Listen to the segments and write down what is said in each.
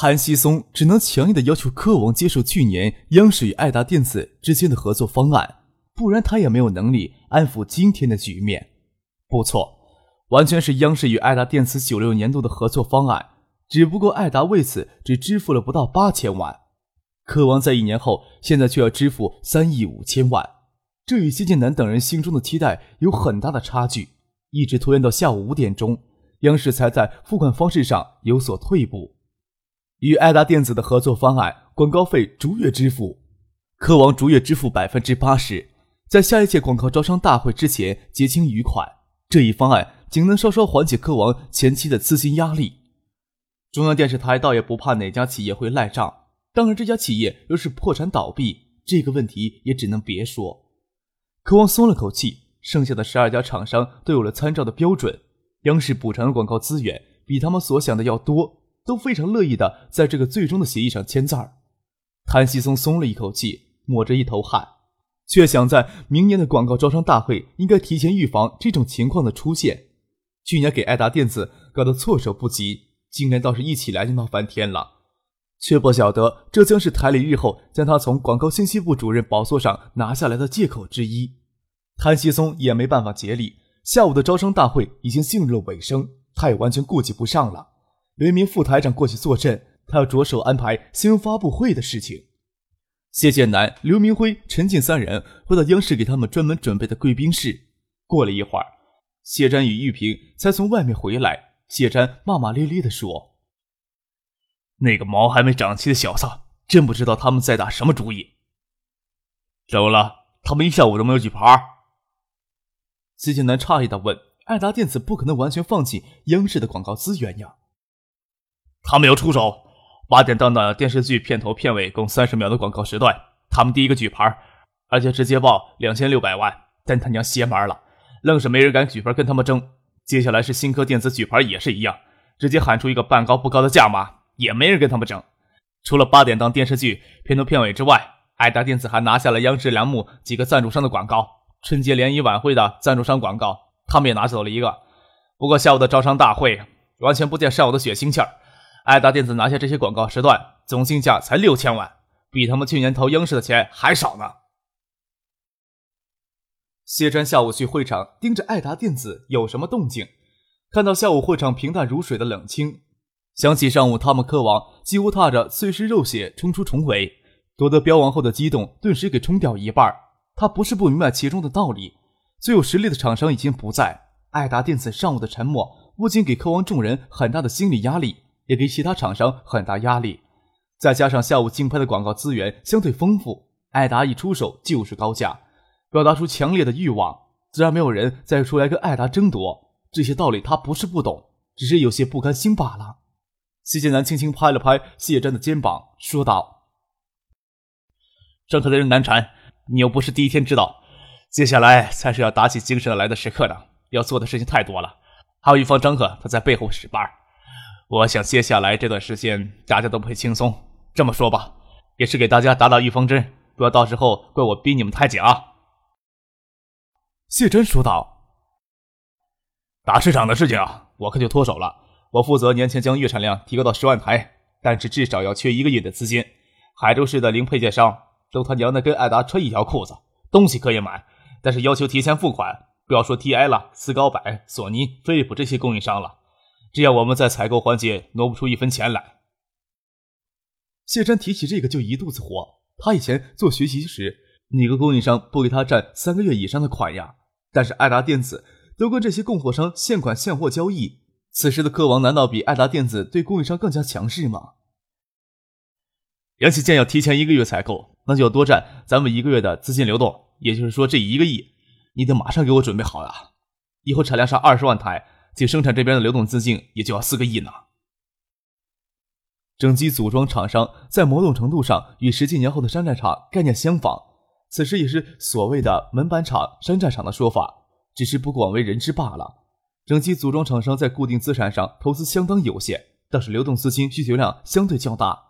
谭西松只能强硬的要求科王接受去年央视与爱达电子之间的合作方案，不然他也没有能力安抚今天的局面。不错，完全是央视与爱达电子九六年度的合作方案，只不过爱达为此只支付了不到八千万，科王在一年后现在却要支付三亿五千万，这与谢建南等人心中的期待有很大的差距，一直拖延到下午五点钟，央视才在付款方式上有所退步。与爱达电子的合作方案，广告费逐月支付，科王逐月支付百分之八十，在下一届广告招商大会之前结清余款。这一方案仅能稍稍缓解科王前期的资金压力。中央电视台倒也不怕哪家企业会赖账，当然这家企业若是破产倒闭，这个问题也只能别说。科王松了口气，剩下的十二家厂商都有了参照的标准，央视补偿的广告资源比他们所想的要多。都非常乐意的在这个最终的协议上签字儿。谭西松松了一口气，抹着一头汗，却想在明年的广告招商大会应该提前预防这种情况的出现。去年给爱达电子搞得措手不及，今年倒是一起来就闹翻天了，却不晓得这将是台里日后将他从广告信息部主任宝座上拿下来的借口之一。谭西松也没办法竭力，下午的招商大会已经进入了尾声，他也完全顾及不上了。有一名副台长过去坐镇，他要着手安排新闻发布会的事情。谢建南、刘明辉、陈静三人回到央视给他们专门准备的贵宾室。过了一会儿，谢瞻与玉萍才从外面回来。谢瞻骂骂咧咧地说：“那个毛还没长齐的小子，真不知道他们在打什么主意。怎么了？他们一下午都没有举牌？”谢建南诧异地问：“爱达电子不可能完全放弃央视的广告资源呀？”他们要出手，八点档的电视剧片头片尾共三十秒的广告时段，他们第一个举牌，而且直接报两千六百万，真他娘邪门了，愣是没人敢举牌跟他们争。接下来是新科电子举牌也是一样，直接喊出一个半高不高的价码，也没人跟他们争。除了八点档电视剧片头片尾之外，爱达电子还拿下了央视栏目几个赞助商的广告，春节联谊晚会的赞助商广告，他们也拿走了一个。不过下午的招商大会完全不见上午的血腥气儿。爱达电子拿下这些广告时段，总竞价才六千万，比他们去年投央视的钱还少呢。谢川下午去会场盯着爱达电子有什么动静，看到下午会场平淡如水的冷清，想起上午他们科王几乎踏着碎尸肉血冲出重围，夺得标王后的激动顿时给冲掉一半。他不是不明白其中的道理，最有实力的厂商已经不在，爱达电子上午的沉默不仅给科王众人很大的心理压力。也给其他厂商很大压力，再加上下午竞拍的广告资源相对丰富，艾达一出手就是高价，表达出强烈的欲望，自然没有人再出来跟艾达争夺。这些道理他不是不懂，只是有些不甘心罢了。谢剑南轻轻拍了拍谢瞻的肩膀，说道：“郑可的人难缠，你又不是第一天知道，接下来才是要打起精神来的时刻呢。要做的事情太多了，还有一方张可他在背后使绊。”我想接下来这段时间大家都不会轻松。这么说吧，也是给大家打打预防针，不要到时候怪我逼你们太紧啊。”谢真说道。“打市场的事情啊，我可就脱手了。我负责年前将月产量提高到十万台，但是至少要缺一个月的资金。海州市的零配件商都他娘的跟爱达穿一条裤子，东西可以买，但是要求提前付款。不要说 TI 了，斯高柏、索尼、飞利浦这些供应商了。”这样我们在采购环节挪不出一分钱来。谢珍提起这个就一肚子火。他以前做学习时，哪个供应商不给他占三个月以上的款呀？但是爱达电子都跟这些供货商现款现货交易，此时的科王难道比爱达电子对供应商更加强势吗？杨启建要提前一个月采购，那就要多占咱们一个月的资金流动。也就是说，这一个亿你得马上给我准备好呀！以后产量上二十万台。仅生产这边的流动资金也就要四个亿呢。整机组装厂商在某种程度上与十几年后的山寨厂概念相仿，此时也是所谓的门板厂、山寨厂的说法，只是不广为人知罢了。整机组装厂商在固定资产上投资相当有限，但是流动资金需求量相对较大。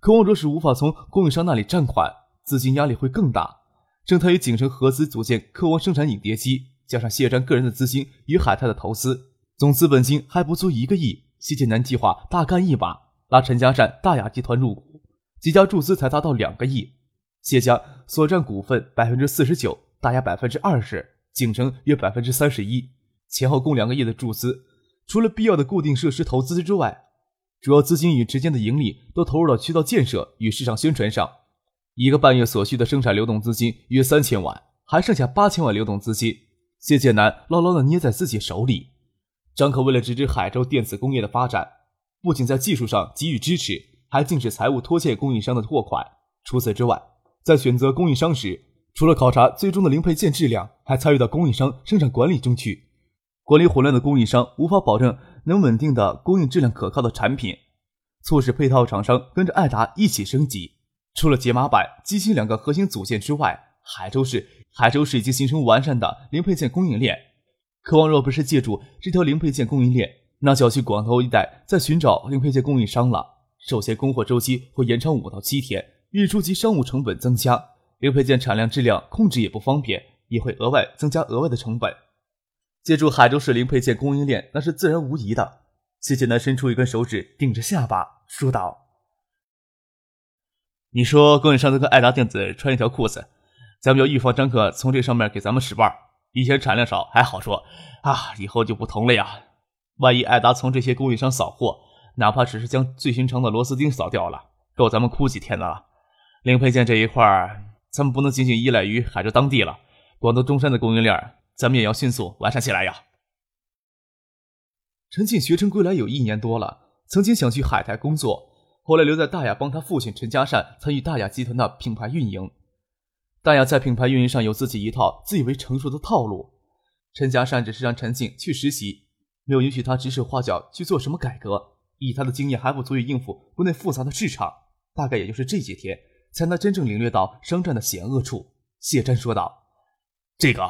科王若是无法从供应商那里占款，资金压力会更大。正泰与景城合资组建科王生产影碟机，加上谢瞻个人的资金与海泰的投资，总资本金还不足一个亿。谢建南计划大干一把。拉陈家善大雅集团入股，几家注资才达到两个亿。谢家所占股份百分之四十九，大雅百分之二十，景城约百分之三十一，前后共两个亿的注资。除了必要的固定设施投资之外，主要资金与之间的盈利都投入到渠道建设与市场宣传上。一个半月所需的生产流动资金约三千万，还剩下八千万流动资金，谢建南牢牢地捏在自己手里。张可为了支持海州电子工业的发展。不仅在技术上给予支持，还禁止财务拖欠供应商的货款。除此之外，在选择供应商时，除了考察最终的零配件质量，还参与到供应商生产管理中去。管理混乱的供应商无法保证能稳定的供应质量可靠的产品，促使配套厂商跟着爱达一起升级。除了解码板、机芯两个核心组件之外，海州市海州市已经形成完善的零配件供应链。渴望若不是借助这条零配件供应链，那就要去广州一带再寻找零配件供应商了。首先，供货周期会延长五到七天，运输及商务成本增加，零配件产量质量控制也不方便，也会额外增加额外的成本。借助海州市零配件供应链，那是自然无疑的。谢建南伸出一根手指，顶着下巴说道：“你说供应商都跟爱达电子穿一条裤子，咱们要预防张可从这上面给咱们使绊儿。以前产量少还好说，啊，以后就不同了呀。”万一艾达从这些供应商扫货，哪怕只是将最寻常的螺丝钉扫掉了，够咱们哭几天的了。零配件这一块儿，咱们不能仅仅依赖于海州当地了，广东中山的供应链，咱们也要迅速完善起来呀。陈庆学成归来有一年多了，曾经想去海泰工作，后来留在大雅帮他父亲陈家善参与大雅集团的品牌运营。大雅在品牌运营上有自己一套自以为成熟的套路，陈家善只是让陈静去实习。没有允许他指手画脚去做什么改革，以他的经验还不足以应付国内复杂的市场，大概也就是这几天才能真正领略到商战的险恶处。谢瞻说道：“这个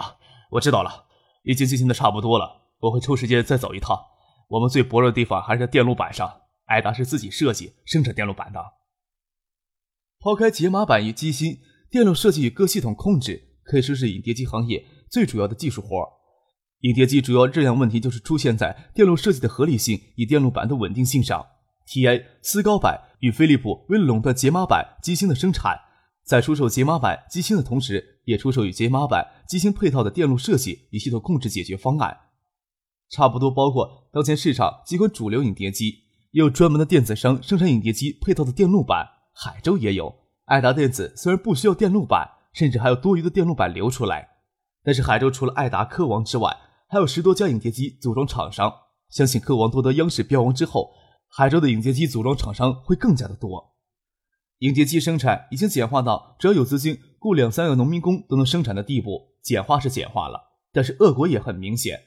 我知道了，已经进行的差不多了，我会抽时间再走一趟。我们最薄弱的地方还是在电路板上，艾达是自己设计生产电路板的。抛开解码板与机芯，电路设计与各系统控制可以说是影碟机行业最主要的技术活儿。”影碟机主要质量问题就是出现在电路设计的合理性与电路板的稳定性上。T.A. 思高板与飞利浦为了垄断解码板机芯的生产，在出售解码板机芯的同时，也出售与解码板机芯配套的电路设计与系统控制解决方案。差不多包括当前市场几款主流影碟机，也有专门的电子商生产影碟机配套的电路板。海州也有，爱达电子虽然不需要电路板，甚至还有多余的电路板流出来，但是海州除了爱达、科王之外，还有十多家影碟机组装厂商，相信科王夺得央视标王之后，海州的影碟机组装厂商会更加的多。影碟机生产已经简化到只要有资金，雇两三个农民工都能生产的地步。简化是简化了，但是恶果也很明显，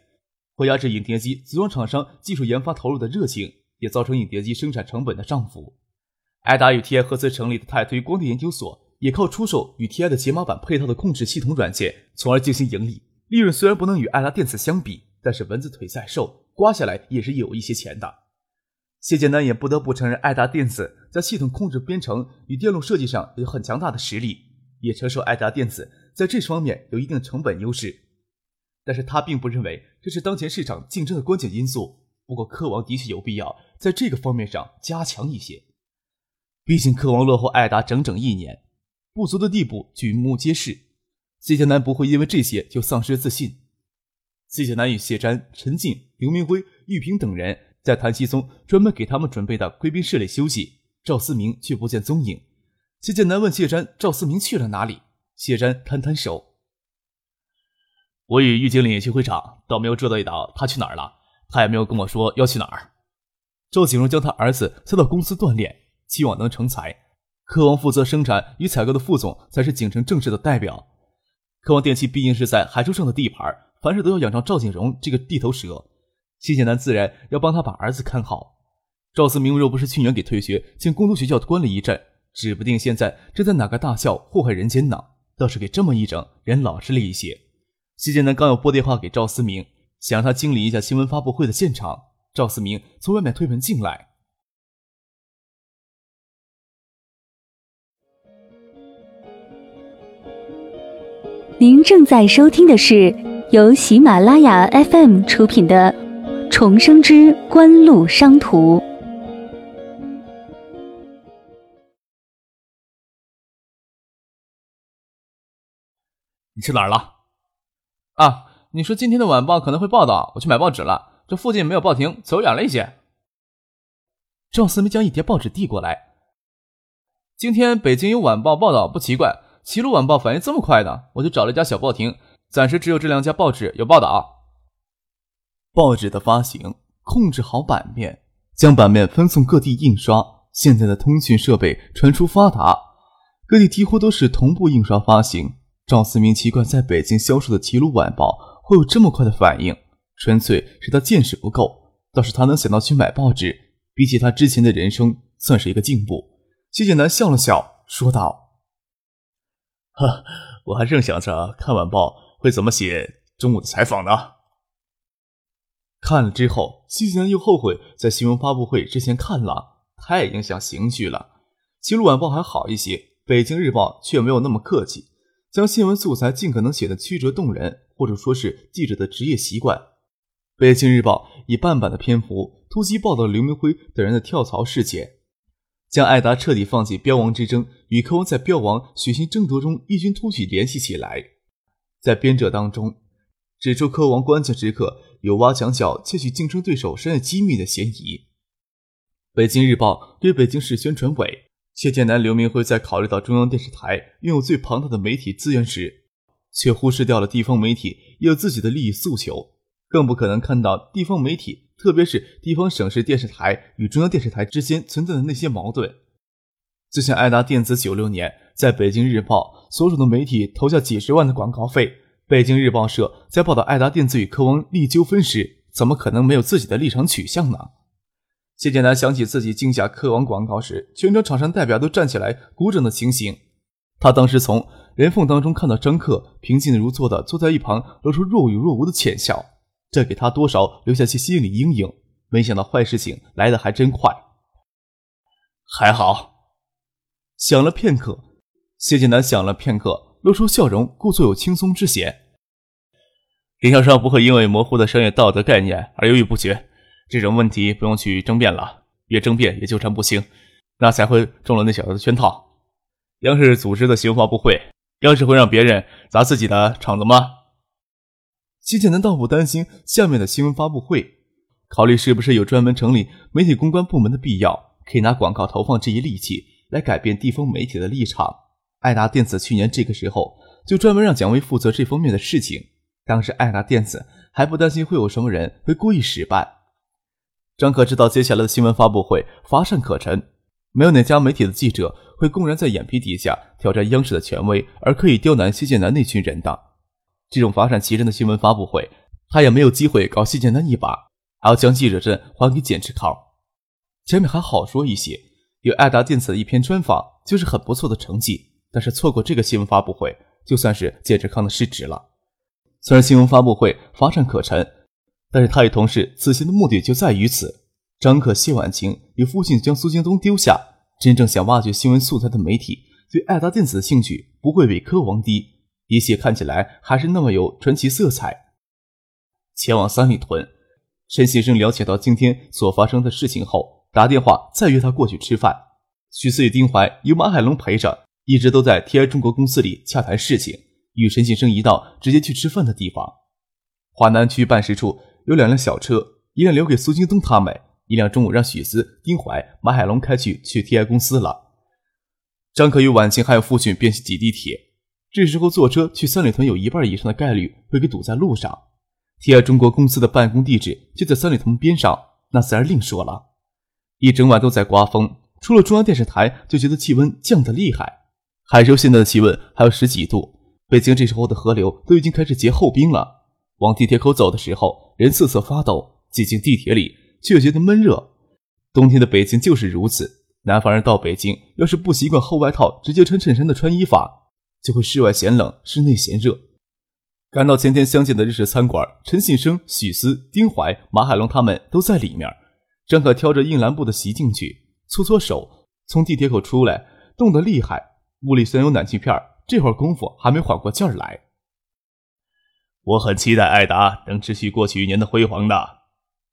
会压制影碟机组装厂商技术研发投入的热情，也造成影碟机生产成本的上浮。艾达与 TI 合资成立的泰推光电研究所，也靠出售与 TI 的解码板配套的控制系统软件，从而进行盈利。利润虽然不能与艾达电子相比，但是蚊子腿再瘦，刮下来也是有一些钱的。谢建南也不得不承认，艾达电子在系统控制、编程与电路设计上有很强大的实力，也承受艾达电子在这方面有一定成本优势。但是他并不认为这是当前市场竞争的关键因素。不过，科王的确有必要在这个方面上加强一些，毕竟科王落后艾达整整一年，不足的地步举目皆是。谢剑南不会因为这些就丧失自信。谢剑南与谢瞻、陈静、刘明辉、玉萍等人在谭熙松专门给他们准备的贵宾室里休息，赵思明却不见踪影。谢剑南问谢瞻：“赵思明去了哪里？”谢瞻摊摊手：“我与玉经理去会场，倒没有注意到他去哪儿了。他也没有跟我说要去哪儿。”赵景荣将他儿子塞到公司锻炼，期望能成才。科王负责生产与采购的副总才是景城正式的代表。科王电器毕竟是在海州上的地盘，凡事都要仰仗赵景荣这个地头蛇。谢剑南自然要帮他把儿子看好。赵思明若不是去年给退学，将工读学校关了一阵，指不定现在正在哪个大校祸害人间呢。倒是给这么一整，人老实了一些。谢建南刚要拨电话给赵思明，想让他经理一下新闻发布会的现场。赵思明从外面推门进来。您正在收听的是由喜马拉雅 FM 出品的《重生之官路商途》。你去哪儿了？啊，你说今天的晚报可能会报道，我去买报纸了。这附近没有报亭，走远了一些。赵思明将一叠报纸递过来。今天北京有晚报报道，不奇怪。齐鲁晚报反应这么快呢，我就找了一家小报亭，暂时只有这两家报纸有报道。报纸的发行，控制好版面，将版面分送各地印刷。现在的通讯设备传输发达，各地几乎都是同步印刷发行。赵思明奇怪，在北京销售的齐鲁晚报会有这么快的反应，纯粹是他见识不够。倒是他能想到去买报纸，比起他之前的人生，算是一个进步。谢剑南笑了笑，说道。呵，我还正想着看晚报会怎么写中午的采访呢。看了之后，西南又后悔在新闻发布会之前看了，太影响情绪了。齐鲁晚报还好一些，北京日报却没有那么客气，将新闻素材尽可能写得曲折动人，或者说是记者的职业习惯。北京日报以半版的篇幅突击报道刘明辉等人的跳槽事件。将艾达彻底放弃标王之争，与科王在标王血腥争夺中异军突起联系起来。在编者当中，指出科王关键时刻有挖墙脚、窃取竞争对手商业机密的嫌疑。北京日报对北京市宣传委谢建南、刘明辉在考虑到中央电视台拥有最庞大的媒体资源时，却忽视掉了地方媒体有自己的利益诉求，更不可能看到地方媒体。特别是地方省市电视台与中央电视台之间存在的那些矛盾，就像爱达电子九六年在北京日报所属的媒体投下几十万的广告费，北京日报社在报道爱达电子与科王利纠纷时，怎么可能没有自己的立场取向呢？谢建南想起自己竞下科王广告时，全场厂商代表都站起来鼓掌的情形，他当时从人缝当中看到张克平静如坐的坐在一旁，露出若有若无的浅笑。这给他多少留下些心理阴影。没想到坏事情来的还真快。还好，想了片刻，谢晋南想了片刻，露出笑容，故作有轻松之嫌。经销商不会因为模糊的商业道德概念而犹豫不决，这种问题不用去争辩了，越争辩越纠缠不清，那才会中了那小子的圈套。央视组织的新闻发布会，央视会让别人砸自己的场子吗？谢剑南倒不担心下面的新闻发布会，考虑是不是有专门成立媒体公关部门的必要，可以拿广告投放这一利器来改变地方媒体的立场。爱达电子去年这个时候就专门让蒋薇负责这方面的事情，当时爱达电子还不担心会有什么人会故意使绊。张可知道接下来的新闻发布会乏善可陈，没有哪家媒体的记者会公然在眼皮底下挑战央视的权威，而刻意刁难谢剑南那群人的。这种乏善其陈的新闻发布会，他也没有机会搞谢剑南一把，还要将记者证还给简志康。前面还好说一些，有爱达电子的一篇专访就是很不错的成绩。但是错过这个新闻发布会，就算是简志康的失职了。虽然新闻发布会乏善可陈，但是他与同事此行的目的就在于此。张可、谢婉晴与父亲将苏京东丢下，真正想挖掘新闻素材的媒体，对爱达电子的兴趣不会比科王低。一切看起来还是那么有传奇色彩。前往三里屯，陈先生了解到今天所发生的事情后，打电话再约他过去吃饭。许思与丁怀由马海龙陪着，一直都在 TI 中国公司里洽谈事情，与陈先生一道直接去吃饭的地方。华南区办事处有两辆小车，一辆留给苏京东他们，一辆中午让许思、丁怀、马海龙开去去 TI 公司了。张可与婉晴还有父亲便去挤地铁。这时候坐车去三里屯，有一半以上的概率会给堵在路上。TI 中国公司的办公地址就在三里屯边上，那自然另说了。一整晚都在刮风，除了中央电视台就觉得气温降得厉害。海州现在的气温还有十几度，北京这时候的河流都已经开始结厚冰了。往地铁口走的时候，人瑟瑟发抖；挤进地铁里，却觉得闷热。冬天的北京就是如此。南方人到北京，要是不习惯厚外套，直接穿衬衫的穿衣法，就会室外嫌冷，室内嫌热。赶到前天相见的日式餐馆，陈信生、许思、丁怀、马海龙他们都在里面。张可挑着硬蓝布的席进去，搓搓手，从地铁口出来，冻得厉害。屋里虽然有暖气片，这会儿功夫还没缓过劲儿来。我很期待艾达能持续过去一年的辉煌的。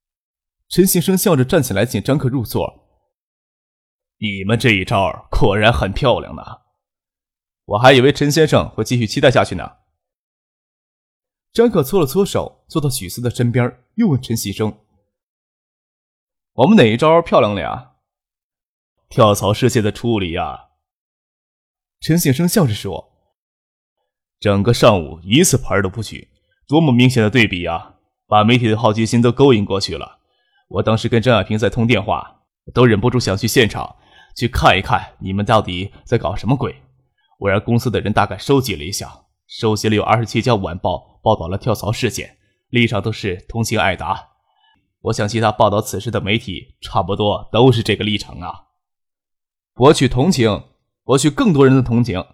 陈先生笑着站起来，请张可入座。你们这一招果然很漂亮呢，我还以为陈先生会继续期待下去呢。张可搓了搓手，坐到许思的身边，又问陈先生：“我们哪一招漂亮了呀？”跳槽事件的处理呀。陈先生笑着说：“整个上午一次牌都不举。”多么明显的对比呀！把媒体的好奇心都勾引过去了。我当时跟张亚平在通电话，都忍不住想去现场去看一看你们到底在搞什么鬼。我让公司的人大概收集了一下，收集了有二十七家晚报报道了跳槽事件，立场都是同情艾达。我想其他报道此事的媒体差不多都是这个立场啊。博取同情，博取更多人的同情，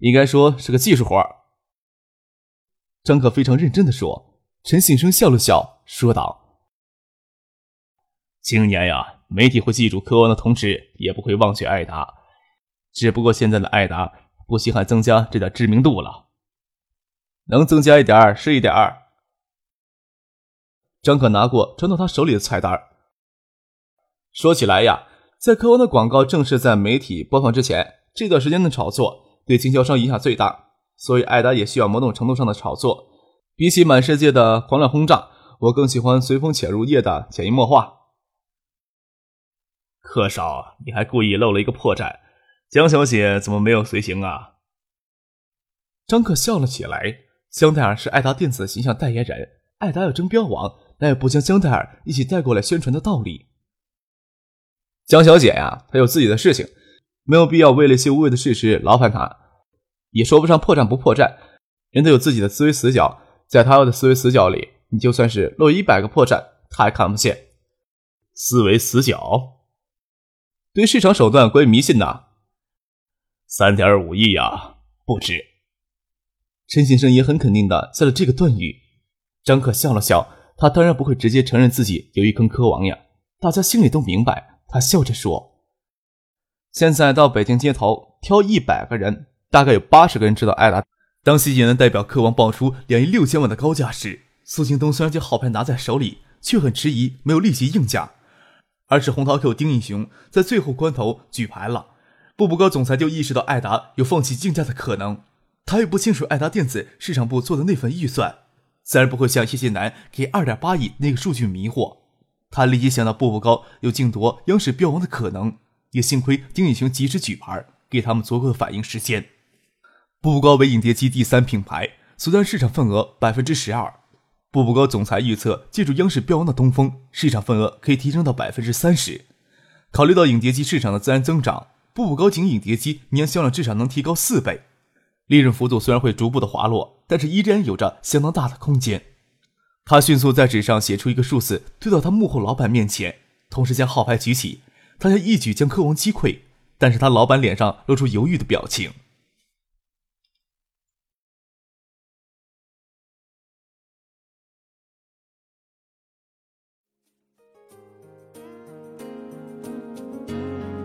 应该说是个技术活儿张可非常认真的说。陈信生笑了笑，说道：“今年呀，媒体会记住柯文的同时，也不会忘却艾达。只不过现在的艾达不稀罕增加这点知名度了，能增加一点儿是一点儿。”张可拿过传到他手里的菜单。说起来呀，在科王的广告正式在媒体播放之前，这段时间的炒作对经销商影响最大，所以艾达也需要某种程度上的炒作。比起满世界的狂乱轰炸，我更喜欢随风潜入夜的潜移默化。柯少，你还故意漏了一个破绽，江小姐怎么没有随行啊？张克笑了起来。香奈儿是爱达电子的形象代言人，爱达要争标王，那也不将香奈儿一起带过来宣传的道理。江小姐呀，她有自己的事情，没有必要为了一些无谓的事实劳烦她，也说不上破绽不破绽，人都有自己的思维死角。在他的思维死角里，你就算是漏一百个破绽，他还看不见。思维死角，对市场手段过于迷信呐。三点五亿呀，不止。陈先生也很肯定的下了这个断语。张可笑了笑，他当然不会直接承认自己有一坑科王呀。大家心里都明白，他笑着说：“现在到北京街头挑一百个人，大概有八十个人知道艾达。”当席锦南代表科王报出两亿六千万的高价时，苏庆东虽然将号牌拿在手里，却很迟疑，没有立即应价。而是红桃 Q 丁义雄在最后关头举牌了，步步高总裁就意识到艾达有放弃竞价的可能。他也不清楚艾达电子市场部做的那份预算，自然不会像谢晋南给二点八亿那个数据迷惑。他立即想到步步高有竞夺央视标王的可能，也幸亏丁义雄及时举牌，给他们足够的反应时间。步步高为影碟机第三品牌，所占市场份额百分之十二。步步高总裁预测，借助央视标王的东风，市场份额可以提升到百分之三十。考虑到影碟机市场的自然增长，步步高仅影碟机年销量至少能提高四倍，利润幅度虽然会逐步的滑落，但是依然有着相当大的空间。他迅速在纸上写出一个数字，推到他幕后老板面前，同时将号牌举起，他想一举将科王击溃，但是他老板脸上露出犹豫的表情。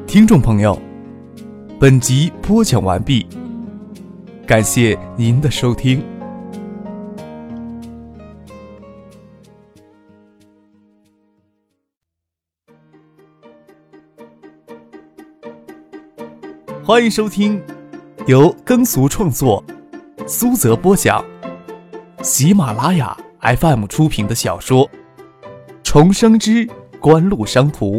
听众朋友，本集播讲完毕，感谢您的收听。欢迎收听由耕俗创作、苏泽播讲、喜马拉雅 FM 出品的小说《重生之官路商途》。